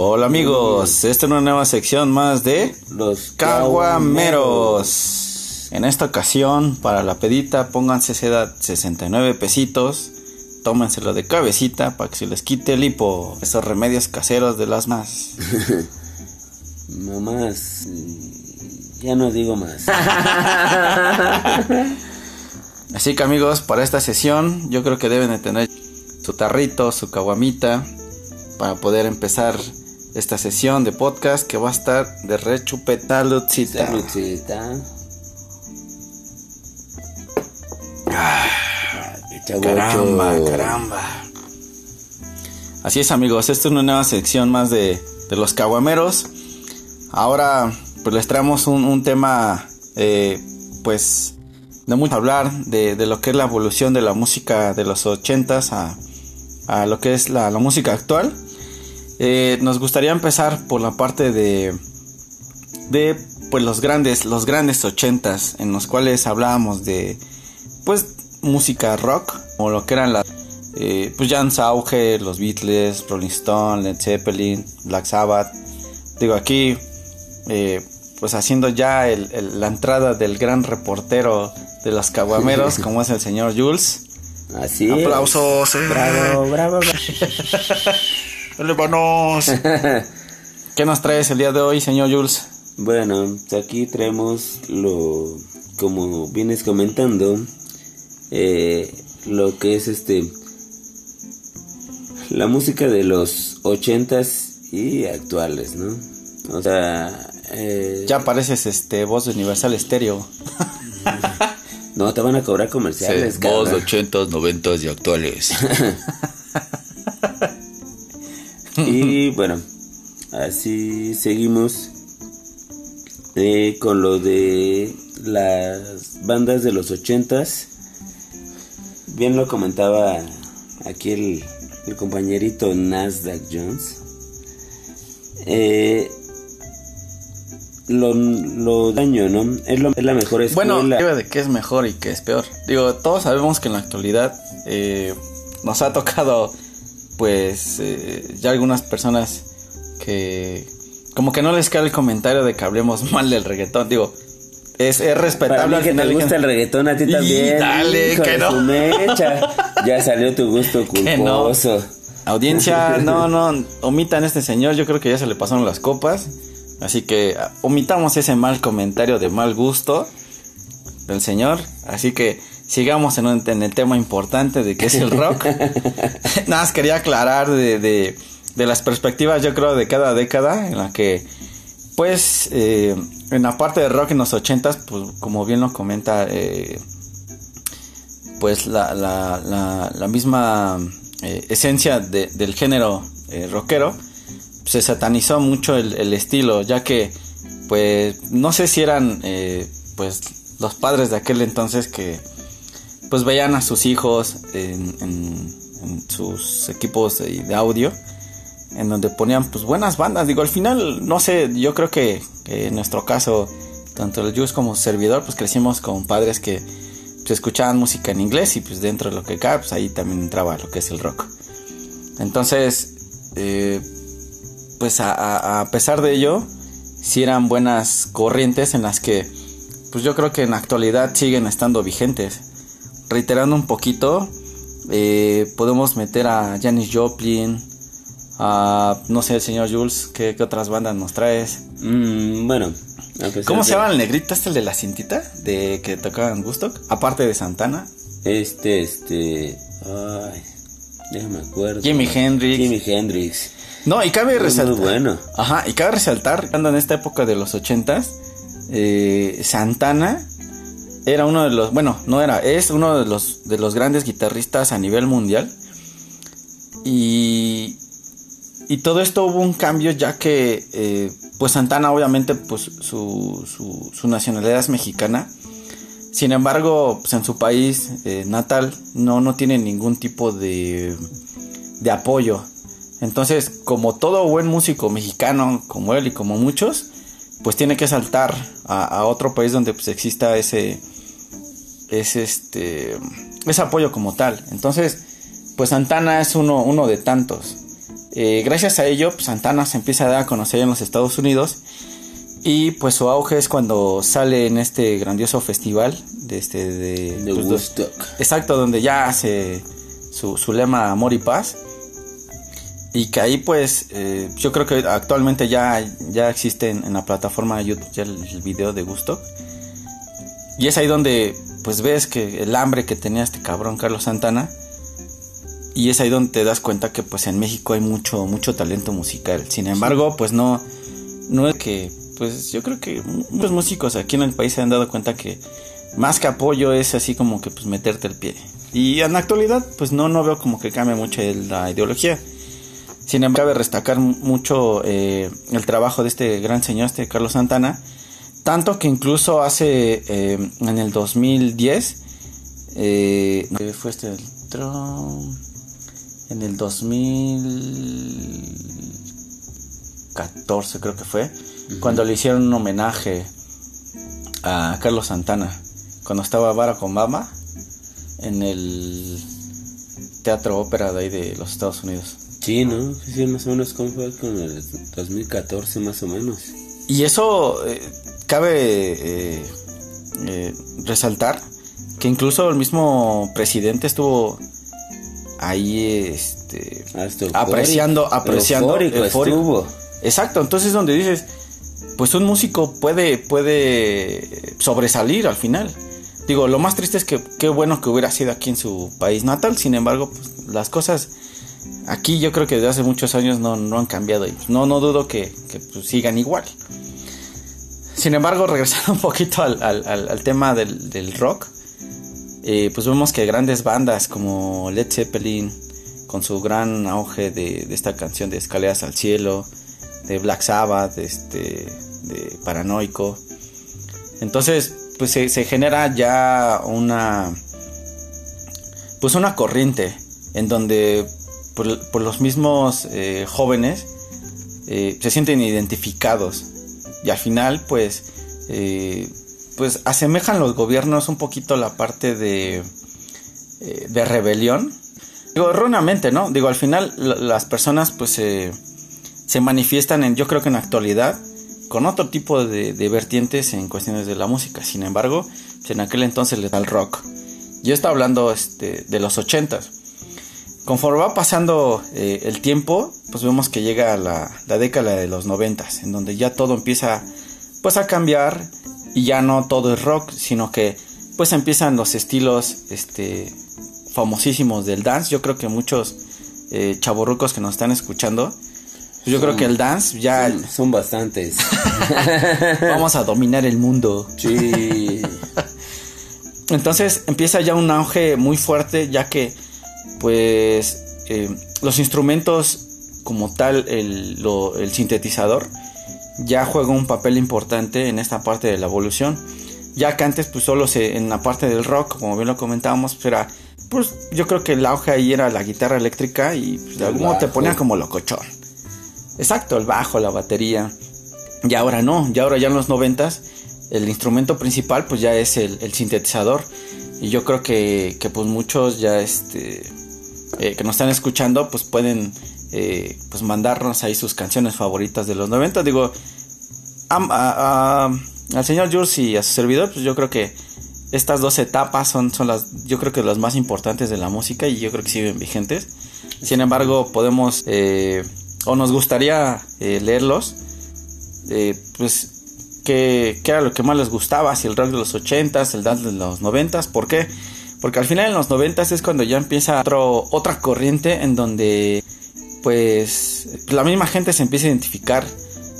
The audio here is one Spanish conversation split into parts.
Hola amigos, esta es una nueva sección más de Los Caguameros. En esta ocasión, para la pedita, pónganse seda 69 pesitos, tómenselo de cabecita para que se les quite el hipo. Esos remedios caseros de las más. Mamás, mm, ya no digo más. Así que amigos, para esta sesión yo creo que deben de tener su tarrito, su caguamita, para poder empezar esta sesión de podcast que va a estar de rechupetalucita. Echa Caramba, caramba. Así es amigos, esta es una nueva sección más de, de los caguameros. Ahora pues les traemos un, un tema eh, pues de mucho hablar de, de lo que es la evolución de la música de los ochentas a, a lo que es la, la música actual. Eh, nos gustaría empezar por la parte de de pues los grandes los grandes ochentas en los cuales hablábamos de pues música rock o lo que eran las eh, pues su auge los Beatles Rolling Stone Led Zeppelin Black Sabbath digo aquí eh, pues haciendo ya el- el- la entrada del gran reportero de los caguameros como es el señor Jules Así es. aplausos eh. Bravo, bravo, Elévanos. bravo. ¿qué nos traes el día de hoy señor Jules? bueno, aquí traemos lo, como vienes comentando, eh, lo que es este, la música de los ochentas y actuales, ¿no? O sea, eh, ya pareces este voz de Universal Stereo no te van a cobrar comerciales, cabrón. 80s, 90s y actuales. Y bueno, así seguimos eh, con lo de las bandas de los ochentas. Bien lo comentaba aquí el, el compañerito Nasdaq Jones. Eh, lo, lo daño, ¿no? Es, lo- es la mejor escuela. Bueno, de qué es mejor y qué es peor. Digo, todos sabemos que en la actualidad eh, nos ha tocado, pues, eh, ya algunas personas que como que no les cae el comentario de que hablemos mal del reggaetón. Digo, es, es Para respetable mí al que te gusta el reggaetón, a ti Y también. dale, hijo que de no. su mecha. Ya salió tu gusto Que no. culposo. Audiencia, no, no, omitan a este señor, yo creo que ya se le pasaron las copas. Así que ah, omitamos ese mal comentario de mal gusto del señor. Así que sigamos en, un- en el tema importante de que es el rock. Nada más quería aclarar de, de, de las perspectivas, yo creo, de cada década en la que, pues, eh, en la parte de rock en los ochentas, pues, como bien lo comenta, eh, pues la, la, la, la misma eh, esencia de- del género rockero se satanizó mucho el, el estilo ya que pues no sé si eran pues los padres de aquel entonces que pues veían a sus hijos en, sus equipos de, audio en donde ponían pues buenas bandas. Digo al final no sé yo creo que, en nuestro caso tanto el Jus como su servidor pues crecimos con padres que pues, escuchaban música en inglés y pues dentro de lo que cabe pues ahí también entraba lo que es el rock. Entonces eh, pues a, pesar de ello sí eran buenas corrientes en las que pues yo creo que en la actualidad siguen estando vigentes reiterando un poquito eh, podemos meter a Janis Joplin a no sé el señor Jules qué, qué otras bandas nos traes Mm, bueno, ¿Cómo se de- llama el negrito este el de la cintita? De que tocaban Gusto, aparte de Santana. Este, este. Ay, déjame acuerdo. Jimi Hendrix. Jimi Hendrix. No, y cabe Muy, muy resaltar. bueno. Ajá, y cabe resaltar, cuando en esta época de los ochentas, eh, Santana era uno de los, bueno, no era, es uno de los de los grandes guitarristas a nivel mundial. Y y todo esto hubo un cambio ya que eh, pues Santana obviamente pues su, su, nacionalidad es mexicana sin embargo pues en su país eh, natal no no tiene ningún tipo de de apoyo entonces como todo buen músico mexicano como él y como muchos pues tiene que saltar a, a otro país donde pues exista ese ese este ese apoyo como tal. Entonces pues Santana es uno uno de tantos. Eh, gracias a ello, pues, Santana se empieza a dar a conocer en los Estados Unidos y pues su auge es cuando sale en este grandioso festival de este de, De pues, Woodstock. exacto donde ya hace su, su lema amor y paz y que ahí pues eh, yo creo que actualmente ya ya existe en, en la plataforma de YouTube ya el, el video de Gusto. Y es ahí donde pues ves que el hambre que tenía este cabrón Carlos Santana y es ahí donde te das cuenta que pues en México hay mucho mucho talento musical. Sin embargo pues no no es que pues yo creo que muchos músicos aquí en el país se han dado cuenta que más que apoyo es así como que pues meterte el pie. Y en la actualidad pues no no veo como que cambie mucho la ideología sin embargo cabe destacar mucho eh, el trabajo de este gran señor este Carlos Santana tanto que incluso hace eh, en el 2010 eh, ¿qué fue este el en el 2014 creo que fue cuando le hicieron un homenaje a Carlos Santana cuando estaba Barack Obama en el teatro ópera de ahí de los Estados Unidos Sí, ¿no? Sí, más o menos como fue con el 2014 más o menos. Y eso eh, cabe eh, eh, resaltar que incluso el mismo presidente estuvo ahí este apreciando eufórico, apreciando eufórico eufórico. estuvo. Exacto, entonces donde dices, pues un músico puede puede sobresalir al final. Digo, lo más triste es que qué bueno que hubiera sido aquí en su país natal, sin embargo, pues, las cosas aquí yo creo que desde hace muchos años no, no han cambiado y no, no dudo que, pues, sigan igual. Sin embargo, regresando un poquito al, al- tema del, del rock, eh, pues vemos que grandes bandas como Led Zeppelin, con su gran auge de, esta canción de Escaleras al Cielo, de Black Sabbath, de, este, de Paranoico, entonces pues se genera ya una pues una corriente en donde por, los mismos eh, jóvenes eh, se sienten identificados. Y al final pues eh, pues asemejan los gobiernos un poquito la parte de de rebelión. Digo erróneamente no digo al final la- las personas pues se manifiestan en yo creo que en la actualidad con otro tipo de, vertientes en cuestiones de la música. Sin embargo en aquel entonces le da el rock. Yo estaba hablando este, de los ochentas Conforme va pasando eh, el tiempo, pues vemos que llega la, la década de los noventas, en donde ya todo empieza pues a cambiar y ya no todo es rock, sino que pues empiezan los estilos este famosísimos del dance. Yo creo que muchos eh, chavorrucos que nos están escuchando, pues yo creo que el dance ya Son, son bastantes. vamos a dominar el mundo. sí. Entonces empieza ya un auge muy fuerte, ya que pues eh, los instrumentos como tal, el, lo- el sintetizador, ya juega un papel importante en esta parte de la evolución. Ya que antes pues solo se, en la parte del rock, como bien lo comentábamos, pues era, pues yo creo que el auge ahí era la guitarra eléctrica y pues, de algún modo te ponía como locochón. Exacto, el bajo, la batería. Y ahora no, ya ahora ya en los noventas el instrumento principal pues ya es el, el sintetizador. Y yo creo que, que pues muchos ya este eh, que nos están escuchando pues pueden eh, pues mandarnos ahí sus canciones favoritas de los 90. Digo, al señor Jules y a su servidor pues yo creo que estas dos etapas son, son las yo creo que las más importantes de la música y yo creo que siguen vigentes. Sin embargo podemos eh, o nos gustaría leerlos pues qué, qué era lo que más les gustaba, si el rock de los 80s, el dance de los 90s, ¿por qué? Porque al final en los 90s es cuando ya empieza otro, otra corriente en donde pues la misma gente se empieza a identificar,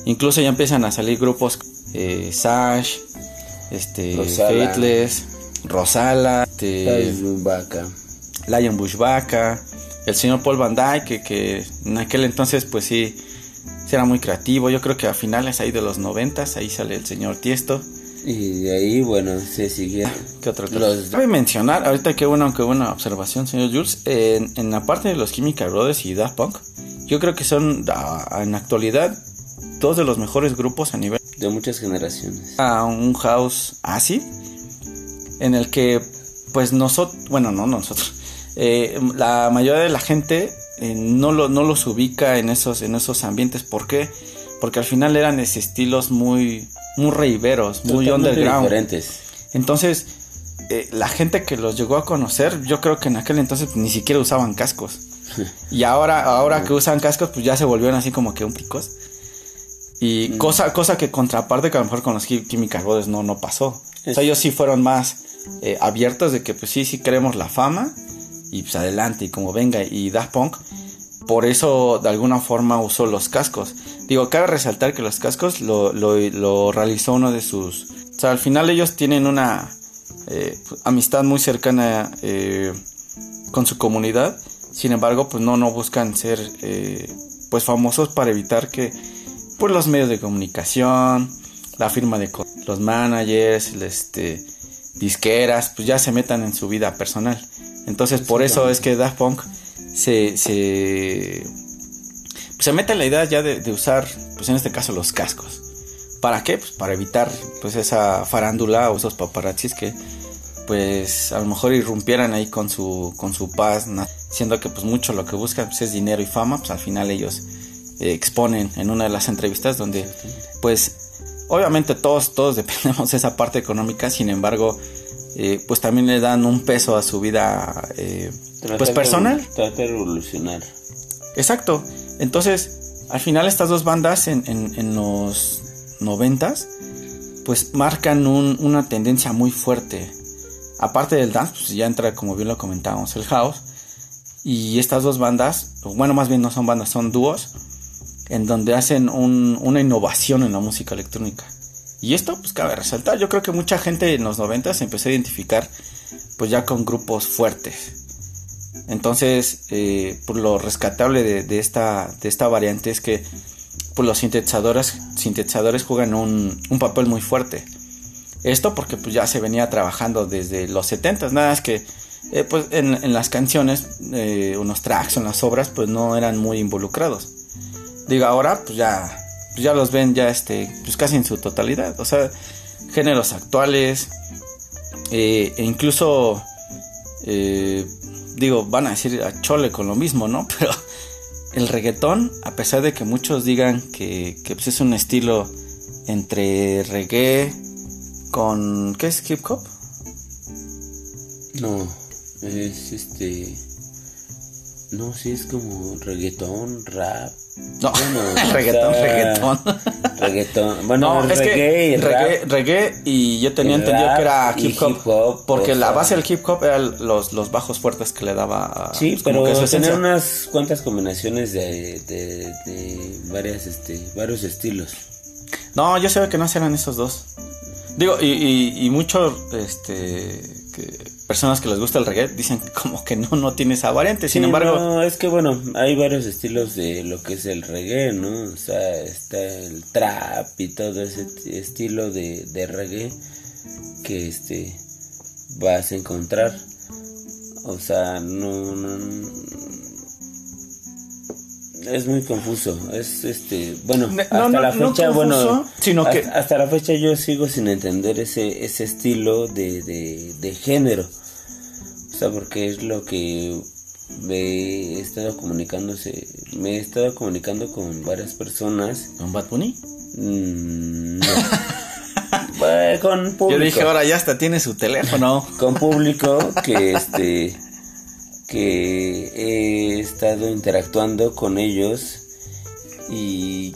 incluso ya empiezan a salir grupos eh, Sash, este Rosala. Faithless, Rosala, este. Lion Bush Vaca, el señor Paul Van Dyke, que, que en aquel entonces pues sí, sí era muy creativo. Yo creo que a finales ahí de los noventas, ahí sale el señor Tiesto. Y de ahí, bueno, se sigue. ¿Qué otra cosa? Los- Cabe mencionar, ahorita qué bueno, qué buena observación, señor Jules, en, en la parte de los Chemical Brothers y Daft Punk, yo creo que son ah, en la actualidad dos de los mejores grupos a nivel De muchas generaciones. a un house así en el que pues nosotros bueno no nosotros eh, la mayoría de la gente eh, no, lo, no los ubica en esos, en esos ambientes. ¿Por qué? Porque al final eran estilos muy, muy reiveros, muy underground. Diferentes. Entonces, eh, la gente que los llegó a conocer, yo creo que en aquel entonces ni siquiera usaban cascos. y ahora, ahora que usan cascos, pues ya se volvieron así como que un picos. Y mm. cosa, cosa que contraparte que a lo mejor con los Chemical Brothers no, no pasó. O sea, ellos sí fueron más eh, abiertos de que pues sí, sí queremos la fama y pues adelante y como venga. Y Daft Punk por eso de alguna forma usó los cascos. Digo, cabe resaltar que los cascos lo, lo, realizó uno de sus... O sea, al final ellos tienen una eh, amistad muy cercana eh, con su comunidad. Sin embargo, pues no, no buscan ser pues famosos para evitar que por los medios de comunicación, la firma de los managers, este, disqueras, pues ya se metan en su vida personal. Entonces por eso es que Daft Punk se, se, se mete en la idea ya de, usar, pues en este caso los cascos. ¿Para qué? Pues para evitar pues esa farándula o esos paparazzis que pues a lo mejor irrumpieran ahí con su, con su paz, siendo que pues mucho lo que buscan pues, es dinero y fama, pues al final ellos eh, exponen en una de las entrevistas donde pues obviamente todos todos dependemos de esa parte económica sin embargo eh, pues también le dan un peso a su vida eh, pues personal. trata de revolucionar exacto. Entonces al final estas dos bandas en, en, los noventas pues marcan una tendencia muy fuerte. Aparte del dance pues ya entra como bien lo comentábamos el house. Y estas dos bandas bueno más bien no son bandas son dúos en donde hacen una innovación en la música electrónica. Y esto, pues cabe resaltar, yo creo que mucha gente en los 90 se empezó a identificar pues ya con grupos fuertes. Entonces, eh, por lo rescatable de, esta, de esta variante es que pues, los sintetizadores, sintetizadores juegan un, papel muy fuerte. Esto porque pues ya se venía trabajando desde los 70, nada más que eh, pues en, las canciones, eh, unos tracks en las obras pues no eran muy involucrados. Digo, ahora pues ya, pues ya los ven ya este, pues casi en su totalidad. O sea, géneros actuales, eh, e incluso, eh, digo, van a decir a chole con lo mismo, ¿no? Pero el reggaetón, a pesar de que muchos digan que, que pues, es un estilo entre reggae con... ¿Qué es hip hop? No, es este... No, sí es como reggaetón, rap. No, reggaetón, reggaetón. Reggaetón. Bueno, no, es que reggae, reggae, y yo tenía entendido que era hip hop, porque la base del hip hop eran los, los bajos fuertes que le daba. Sí, pues, pero tenía unas cuantas combinaciones de, de, de, varias, este, varios estilos. No, yo sé que no eran esos dos. Digo, y, y, y mucho, este, que personas que les gusta el reggae dicen como que no, no tiene esa variante. Sin embargo. No, es que bueno, hay varios estilos de lo que es el reggae, ¿no? O sea, está el trap y todo ese estilo de, de reggae que este vas a encontrar. O sea, no, no, es muy confuso. Es este, bueno, hasta la fecha, bueno, sino hasta, que hasta la fecha yo sigo sin entender ese ese estilo de, de, de género sea, porque es lo que me he estado comunicándose, me he estado comunicando con varias personas. ¿Con Bad Bunny? Mm, no. con público. Yo dije, ahora ya hasta tiene su teléfono. con público que este que he estado interactuando con ellos y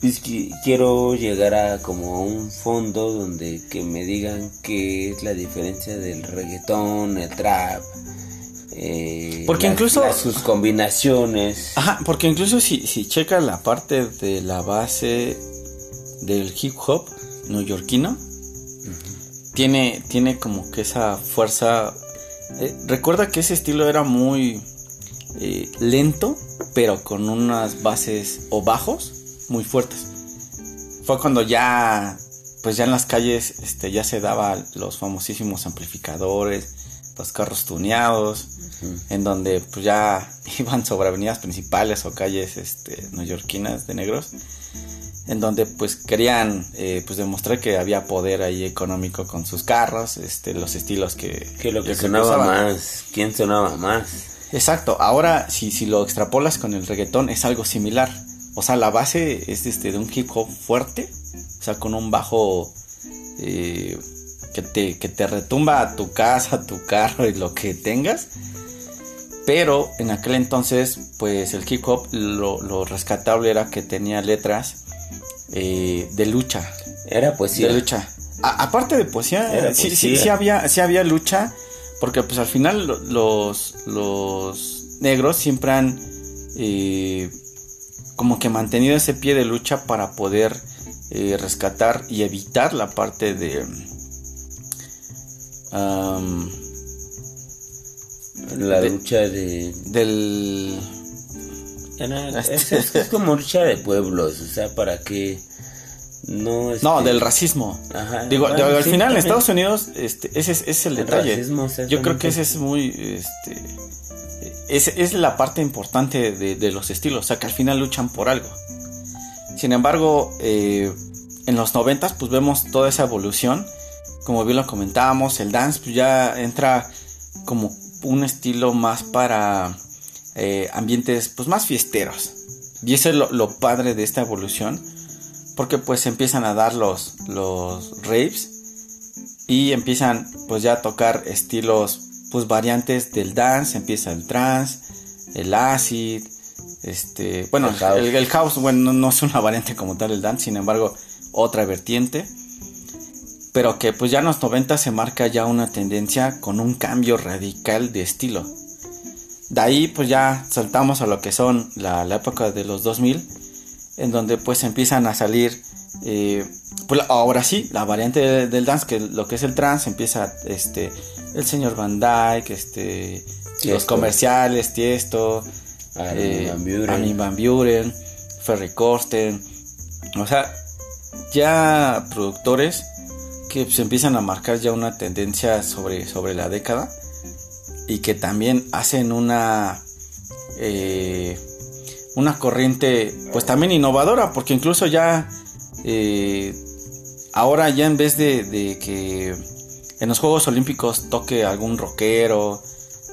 pues quiero llegar a como un fondo donde que me digan qué es la diferencia del reggaetón, el trap, eh, porque incluso sus combinaciones. Ajá, porque incluso si, si checas la parte de la base del hip hop neoyorquino, tiene, tiene como que esa fuerza. Eh, recuerda que ese estilo era muy eh, lento, pero con unas bases o bajos muy fuertes. Fue cuando ya, pues ya en las calles, este, ya se daba los famosísimos amplificadores, los carros tuneados, en donde pues ya iban sobre avenidas principales o calles, este, neoyorquinas de negros, en donde pues querían, eh, pues demostrar que había poder ahí económico con sus carros, este, los estilos que... Que lo que sonaba más, ¿quién sonaba más? Exacto, ahora si, si lo extrapolas con el reggaetón es algo similar. O sea, la base es este de un hip hop fuerte, o sea, con un bajo eh, que, te, que te retumba a tu casa, a tu carro y lo que tengas. Pero en aquel entonces, pues el hip hop lo, lo rescatable era que tenía letras eh, de lucha. Era poesía. De lucha. A- aparte de poesía, Era sí, sí, poesía. sí había, sí había lucha, porque pues al final lo- los, los negros siempre han eh, como que mantenido ese pie de lucha para poder eh, rescatar y evitar la parte de... La de- lucha de... del... Era- es, es- es como lucha de pueblos, o sea, para que no... No, este, del racismo. Ajá, Digo, bueno, digo, al sí, final en también. Estados Unidos, este, ese es, ese es el El detalle. racismo, Yo creo que ese es muy, este, es, es la parte importante de, de los estilos, o sea, que al final luchan por algo. Sin embargo, eh, en los noventas, pues vemos toda esa evolución, como bien lo comentábamos, el dance pues ya entra como un estilo más para eh, ambientes, pues más fiesteros. Y eso es lo, lo padre de esta evolución, porque pues empiezan a dar los, los raves y empiezan pues ya a tocar estilos pues variantes del dance, empieza el trance, el acid, este, bueno, El house. el, el house, bueno, no, no es una variante como tal el dance, sin embargo, otra vertiente, pero que pues ya en los 90 se marca ya una tendencia con un cambio radical de estilo. De ahí pues ya saltamos a lo que son la, la época de los 2000, en donde pues empiezan a salir, eh, pues ahora sí, la variante de- del dance, que lo que es el trance, empieza este, el señor Van Dyke, este, los comerciales, Tiesto, Armin eh, van Buren. Armin van Buren, Ferry Corsten, o sea, ya productores que se empiezan a marcar ya una tendencia sobre, sobre la década y que también hacen una eh, una corriente pues también innovadora porque incluso ya eh, ahora ya en vez de, de que en los Juegos Olímpicos toque algún rockero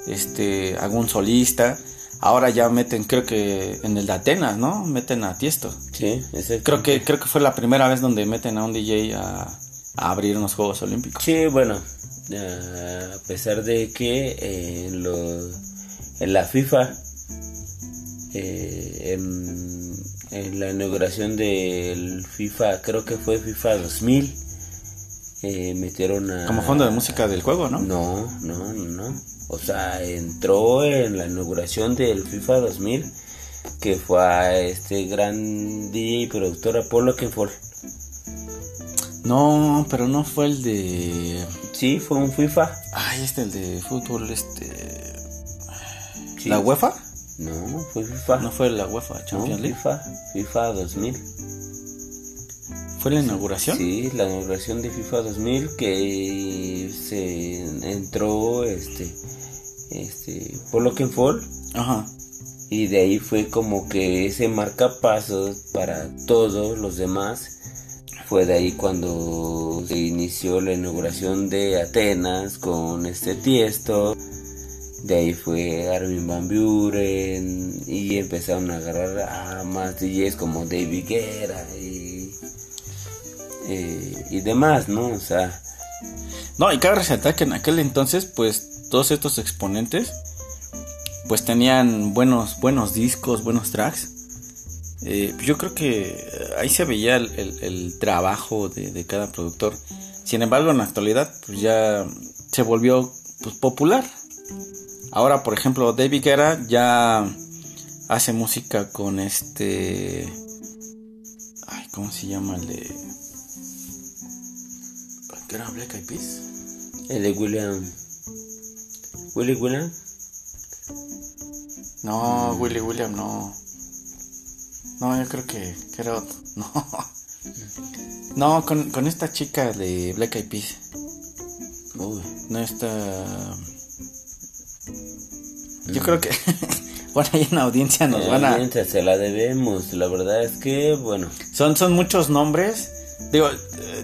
este algún solista ahora ya meten creo que en el de Atenas no meten a Tiesto. Sí, creo que creo que fue la primera vez donde meten a un DJ a, a abrir unos Juegos Olímpicos. Sí, bueno, a pesar de que eh, en, lo- en la FIFA, eh, en, en la inauguración del FIFA, creo que fue FIFA 2000, eh, metieron a... como fondo de música del juego no No, no, no. O sea, entró en la inauguración del FIFA 2000, que fue a este gran DJ y productor Apollo Kenfall. No pero no fue el de Sí, fue un FIFA. Ay, este, el de fútbol, este... Sí. ¿La UEFA? No, fue FIFA. No fue la UEFA No, Champions League. FIFA, FIFA 2000. ¿Fue la inauguración? Sí, la inauguración de FIFA 2000 que se entró este este Polo Kenfall Ajá. y de ahí fue como que ese marcapasos para todos los demás. Fue de ahí cuando se inició la inauguración de Atenas con este Tiesto. De ahí fue Armin Van Buren y empezaron a agarrar a más DJs como David Guerra y, eh, y demás, ¿no? O sea, No, y cabe resaltar que en aquel entonces, pues, todos estos exponentes, pues tenían buenos, buenos discos, buenos tracks. Eh, yo creo que eh, ahí se veía el, el- el trabajo de, de cada productor. Sin embargo, en la actualidad, pues ya se volvió pues, popular. Ahora, por ejemplo, David Guerra ya hace música con este. Ay, ¿cómo se llama el de. ¿Qué era Black Eyed Peas? el de William. Willy William. No, Willy William no. No, yo creo que, que era otro. No. No, con, con esta chica de Black Eyed Peas. Uy, No está. Yo creo que. bueno, en la audiencia nos van a. audiencia se la debemos. La verdad es que, bueno, Son, son muchos nombres. Digo,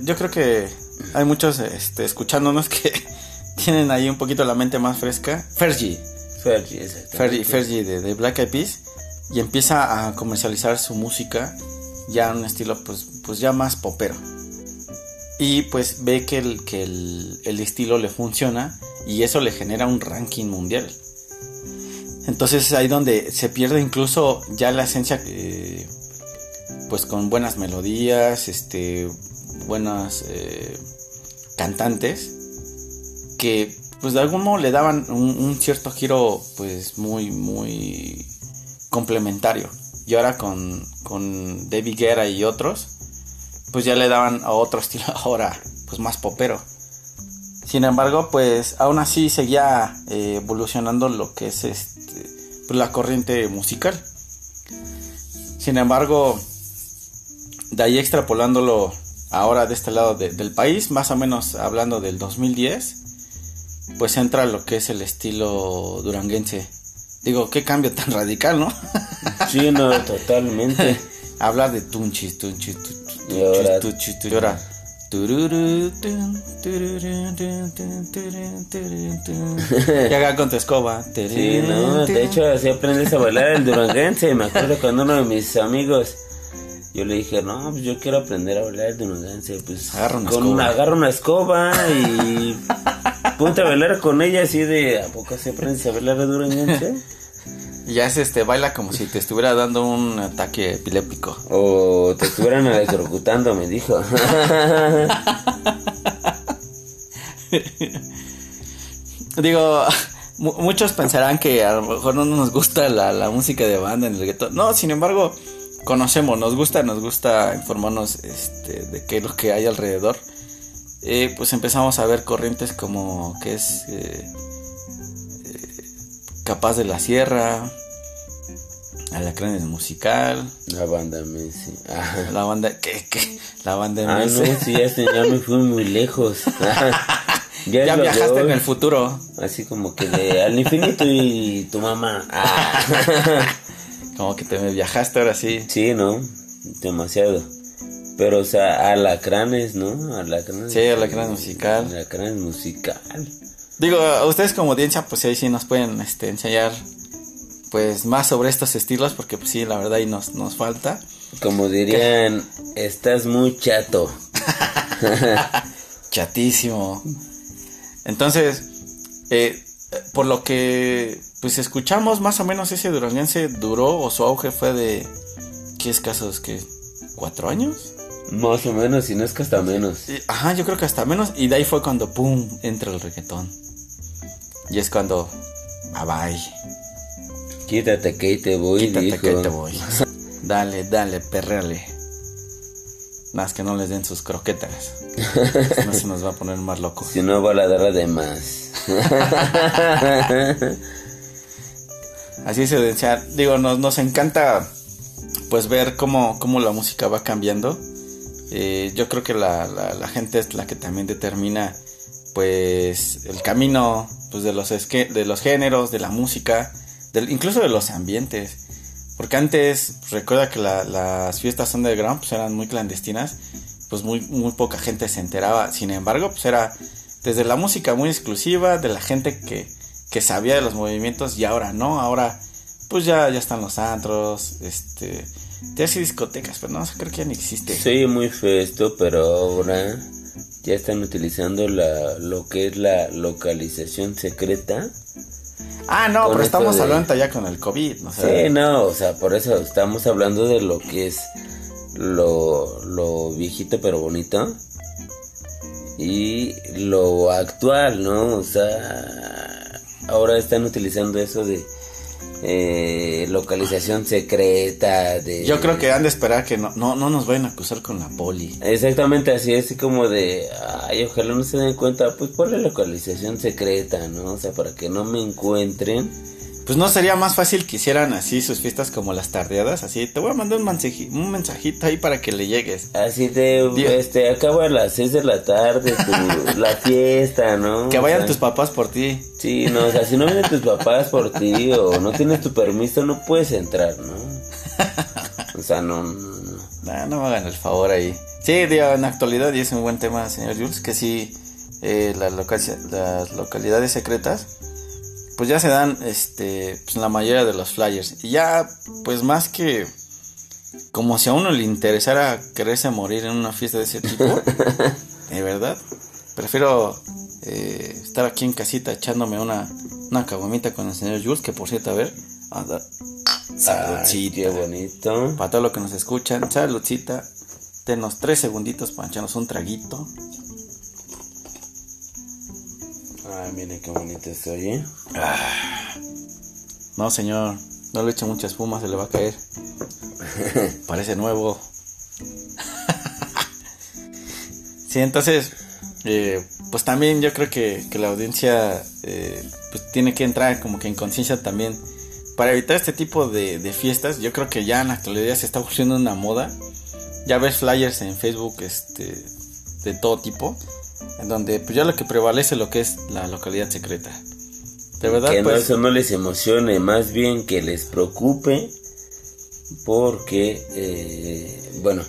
yo creo que hay muchos este, escuchándonos que tienen ahí un poquito la mente más fresca. Fergie. Fergie, exactamente. Fergie, Fergie de, de Black Eyed Peas y empieza a comercializar su música ya en un estilo pues, pues ya más popero. Y pues ve que, el, que el, el estilo le funciona y eso le genera un ranking mundial. Entonces es ahí donde se pierde incluso ya la esencia, eh, pues con buenas melodías, este, buenas eh, cantantes, que pues de algún modo le daban un cierto giro pues muy, muy complementario. Y ahora con, con David Guerra y otros, pues ya le daban a otro estilo ahora, pues más popero. Sin embargo, pues aún así seguía eh, evolucionando lo que es este, pues, la corriente musical. Sin embargo, de ahí extrapolándolo ahora de este lado de- del país, más o menos hablando del 2010, pues entra lo que es el estilo duranguense. Digo, qué cambio tan radical, ¿no? Sí, no, totalmente. Hablar de tunchis, tunchis, tu- tu- Y ahora- tunchis, tunchis, y ahora. Y haga con tu escoba. Sí, no, de hecho así aprendes a bailar el duranguense. Me acuerdo cuando uno de mis amigos, yo le dije, no, pues yo quiero aprender a bailar el duranguense. Pues Agarra una con escoba. una, agarra una escoba y ponte a bailar con ella así de, ¿a poco se aprendes a bailar? Y ya es este, baila como si te estuviera dando un ataque epiléptico. O te estuvieran electrocutando, me dijo. Digo, mu- muchos pensarán que a lo mejor no nos gusta la, la música de banda en el reggaetón. No, sin embargo, conocemos, nos gusta, nos gusta informarnos este, de qué es lo que hay alrededor. Eh, pues empezamos a ver corrientes como que es eh, eh, Capaz de la Sierra, Alacranes Musical, La banda Messi. Ah, la banda, ¿qué, qué? La banda Ah, MS. no, sí, ya, ya me fui muy lejos. Ya lo viajaste en el futuro. Así como que de al infinito y tu mamá. Ah. Como que te viajaste ahora sí. Sí, ¿no? Demasiado. Pero, o sea, alacranes, ¿no? Alacranes. Sí, alacranes musical. Alacranes musical. Digo, a ustedes como audiencia, pues ahí sí nos pueden este, enseñar pues más sobre estos estilos, porque pues sí, la verdad ahí nos, nos falta. Como dirían, estás muy chato. Chatísimo. Entonces, eh, por lo que pues escuchamos, más o menos ese duranguense duró o su auge fue de, ¿qué escasos? que ¿Cuatro años? Más o menos, si no es que hasta menos. Y- Ajá, yo creo que hasta menos. Y de ahí fue cuando, ¡pum!, entra el reggaetón. Y es cuando, bye bye. Quítate que ahí te voy, Quítate dijo. que te voy. Dale, dale, perreale. Más que no les den sus croquetas. No se nos va a poner más loco. Si no va a ladrar de más. Así se desear. Digo, nos, nos encanta pues ver cómo, cómo la música va cambiando. Eh, yo creo que la, la, gente es la que también determina pues el camino pues de los esque- de los géneros, de la música, del, incluso de los ambientes. Porque antes, recuerda que la- las fiestas underground pues eran muy clandestinas, pues muy, muy poca gente se enteraba. Sin embargo, pues era desde la música muy exclusiva, de la gente que, que sabía de los movimientos y ahora no, ahora pues ya, ya están los antros, este, ya sí discotecas, pero no, creo que ya ni existe. Soy muy feo esto, pero ahora ya están utilizando la, lo que es la localización secreta. Ah, no, pero estamos de- hablando ya con el COVID, no sé. Sí, no, o sea, por eso estamos hablando de lo que es lo, lo viejito pero bonito y lo actual, ¿no? O sea, ahora están utilizando eso de eh, localización secreta, de... Yo creo que han de esperar que no, no, no nos vayan a acusar con la poli. Exactamente así, así como de, ay, ojalá no se den cuenta, pues por la localización secreta, ¿no? O sea, para que no me encuentren. Pues no sería más fácil que hicieran así sus fiestas como las tardeadas, así, te voy a mandar un, mensaji- un mensajito ahí para que le llegues. Así de, Dios. este, acaba a las 6 de la tarde tu- la fiesta, ¿no? Que O vayan sea, tus papás por ti. Sí, no, o sea, si no vienen tus papás por ti o no tienes tu permiso, no puedes entrar, ¿no? O sea, no, no, no. Nah, no me hagan el favor ahí. Sí, digo, en la actualidad, y es un buen tema, señor Jules, que sí, eh, las, loca- las localidades secretas, pues ya se dan este pues la mayoría de los flyers. Y ya pues más que como si a uno le interesara quererse morir en una fiesta de ese tipo de verdad prefiero eh, estar aquí en casita echándome una una caguamita con el señor Jules que por cierto a ver a dar- saludcita. Qué bonito. para todos los que nos escuchan saludcita. Denos tres segunditos para echarnos un traguito Ay, mire qué bonito estoy, ¿eh? No, señor, no le eche mucha espuma, se le va a caer. Parece nuevo. sí, entonces, eh, pues también yo creo que, que la audiencia eh, pues tiene que entrar como que en conciencia también. Para evitar este tipo de, de fiestas, yo creo que ya en la actualidad se está volviendo una moda. Ya ves flyers en Facebook este, de todo tipo, en donde pues ya lo que prevalece lo que es la localidad secreta. De verdad, que no, pues... eso no les emocione, más bien que les preocupe, porque, eh, bueno,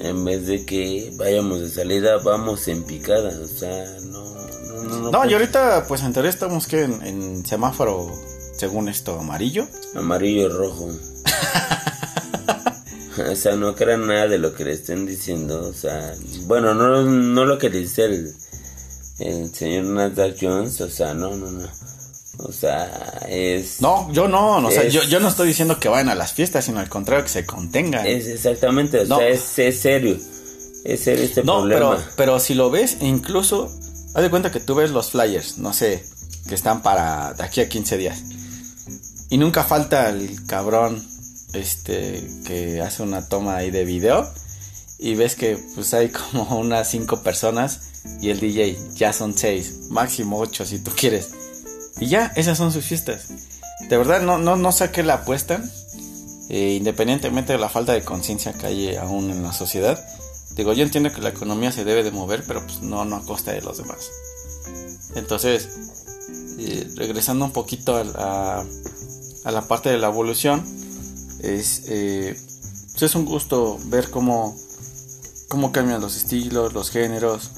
en vez de que vayamos de salida, vamos en picada, o sea, no, no, no. no, No, y ahorita, pues en teoría estamos que en, en semáforo, según esto, amarillo. Amarillo y rojo. o sea, no crean nada de lo que le estén diciendo, o sea, bueno, no, no lo que dice el, el señor Nasdaq Jones, o sea, no, no, no. O sea, es... No, yo no, o sea, yo, yo no estoy diciendo que vayan a las fiestas, sino al contrario, que se contengan. Es exactamente, o No. sea, es, es serio. Es serio este no, problema. pero, pero si lo ves, incluso, haz de cuenta que tú ves los flyers, no sé, que están para de aquí a 15 días. Y nunca falta el cabrón, este, que hace una toma ahí de video. Y ves que pues hay como unas 5 personas y el DJ ya son 6, máximo 8 si tú quieres. Y ya, esas son sus fiestas. De verdad, no, no, no sé a qué la apuestan. eh, independientemente de la falta de conciencia que hay aún en la sociedad. Digo, yo entiendo que la economía se debe de mover, pero pues no, no a costa de los demás. Entonces, eh, regresando un poquito a, a la parte de la evolución, es, eh, pues es un gusto ver cómo, cómo cambian los estilos, los géneros.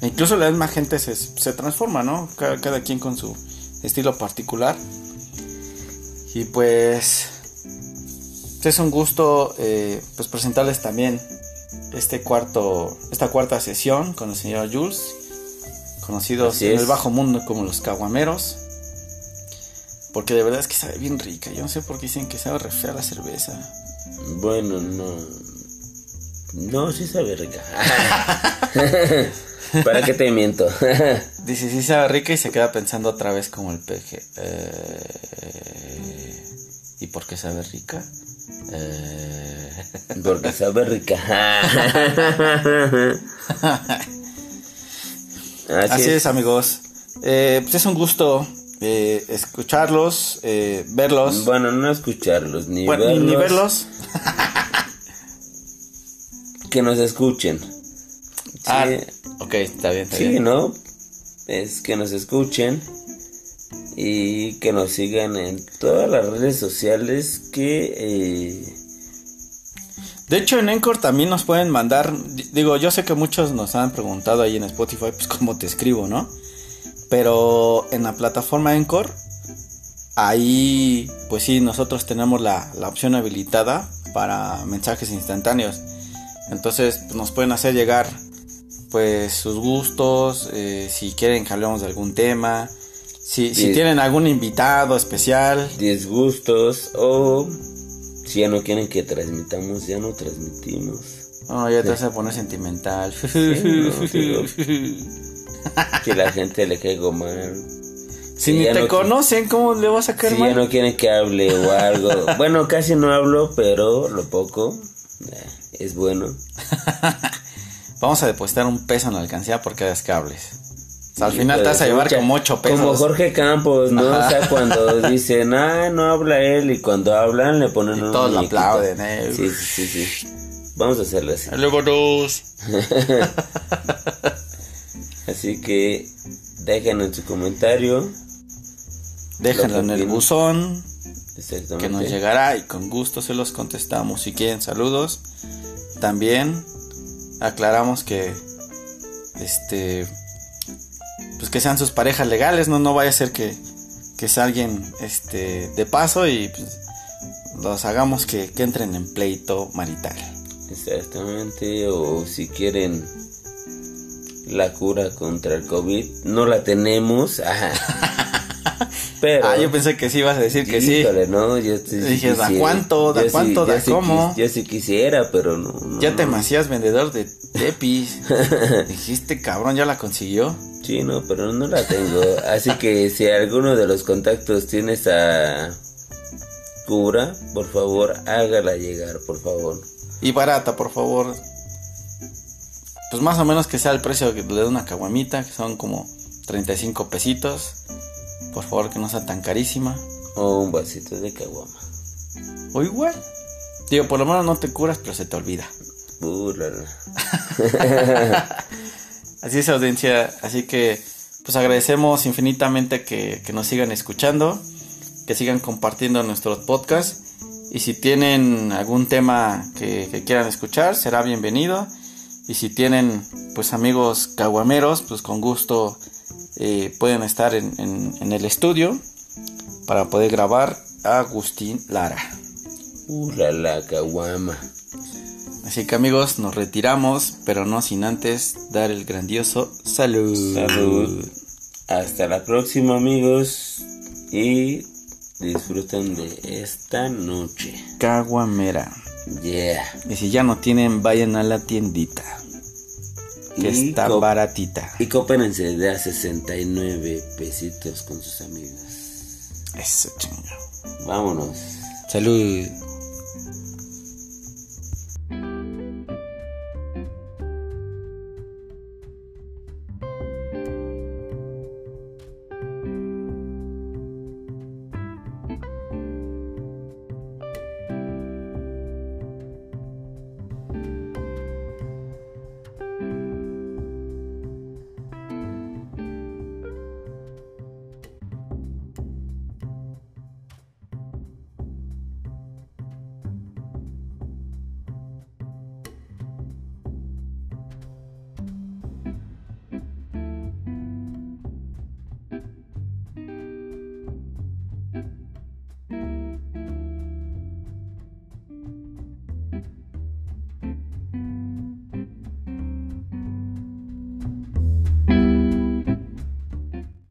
E incluso la misma gente se, se transforma, ¿no? Cada, cada quien con su estilo particular. Y pues es un gusto eh, pues presentarles también este cuarto, esta cuarta sesión con el señor Jules, conocidos en el bajo mundo como los caguameros. Porque de verdad es que sabe bien rica. Yo no sé por qué dicen que sabe re fea la cerveza. Bueno, no. No, sí sabe rica. ¿Para qué te miento? Dice, sí sabe rica y se queda pensando otra vez como el peje. Eh, ¿Y por qué sabe rica? Eh, Porque sabe rica. Así, Así es. es, amigos. Eh, pues es un gusto eh, escucharlos, eh, verlos. Bueno, no escucharlos, ni Bueno, verlos. ni verlos. Que nos escuchen. Ah, Sí, ok, está bien, está sí, bien. ¿no? Es que nos escuchen y que nos sigan en todas las redes sociales que... eh, De hecho, en Encore también nos pueden mandar. di- Digo, yo sé que muchos nos han preguntado ahí en Spotify, pues cómo te escribo, ¿no? Pero en la plataforma Encore, ahí, pues sí, nosotros tenemos la, la opción habilitada para mensajes instantáneos. Entonces, pues, nos pueden hacer llegar, pues, sus gustos, eh, si quieren que hablemos de algún tema, si, si tienen algún invitado especial. disgustos o si ya no quieren que transmitamos, ya no transmitimos. No, ya te vas a poner sentimental. no. Que la gente le caigo mal. Si ni te no- conocen, ¿cómo le vas a caer Si mal? ya no quieren que hable o algo. Bueno, casi no hablo, pero lo poco eh, es bueno. Vamos a depositar un peso en la alcancía por cada cables. O sea, al final te vas a llevar como 8 pesos. Como Jorge Campos, ¿no? O sea, cuando dicen, ah, no habla él, y cuando hablan le ponen Y un todos lo aplauden, ¿eh? Sí, sí, sí, sí. Vamos a hacerlo así. Luego dos. Así que dejen en su comentario. Déjenlo Lo en el buzón Exactamente. que nos llegará y con gusto se los contestamos. Si quieren saludos, también aclaramos que este pues que sean sus parejas legales, no no vaya a ser que que es alguien este, de paso y pues, los hagamos que, que entren en pleito marital. Exactamente, o si quieren la cura contra el COVID, no la tenemos. Pero, ah, yo pensé que sí ibas a decir que sí. no, yo Dije, ¿da cuánto? ¿Da cuánto? ¿Da cómo? yo sí quisiera, pero no. ya te macías vendedor de tepis. Dijiste, cabrón, ¿ya la consiguió? Sí, no, pero no la tengo. Así que si alguno de los contactos tiene esa cura, por favor, hágala llegar, por favor. Y barata, por favor. Pues más o menos que sea el precio de una caguamita, que son como 35 pesitos. Por favor, que no sea tan carísima. O un vasito de caguama. O igual. Digo, por lo menos no te curas, pero se te olvida. Así es, audiencia. Así que, pues agradecemos infinitamente que, nos sigan escuchando, que sigan compartiendo nuestros podcasts. Y si tienen algún tema que, quieran escuchar, será bienvenido. Y si tienen, pues amigos caguameros, pues con gusto eh, pueden estar en, el estudio para poder grabar a Agustín Lara. Uh, la, la caguama. Así que amigos, nos retiramos, pero no sin antes dar el grandioso salud. Salud. Hasta la próxima amigos y disfruten de esta noche. Caguamera. Yeah. Y si ya no tienen, vayan a la tiendita que está baratita. Y cópenense de a 69 pesitos con sus amigos. Eso, chingado. Vámonos. Salud.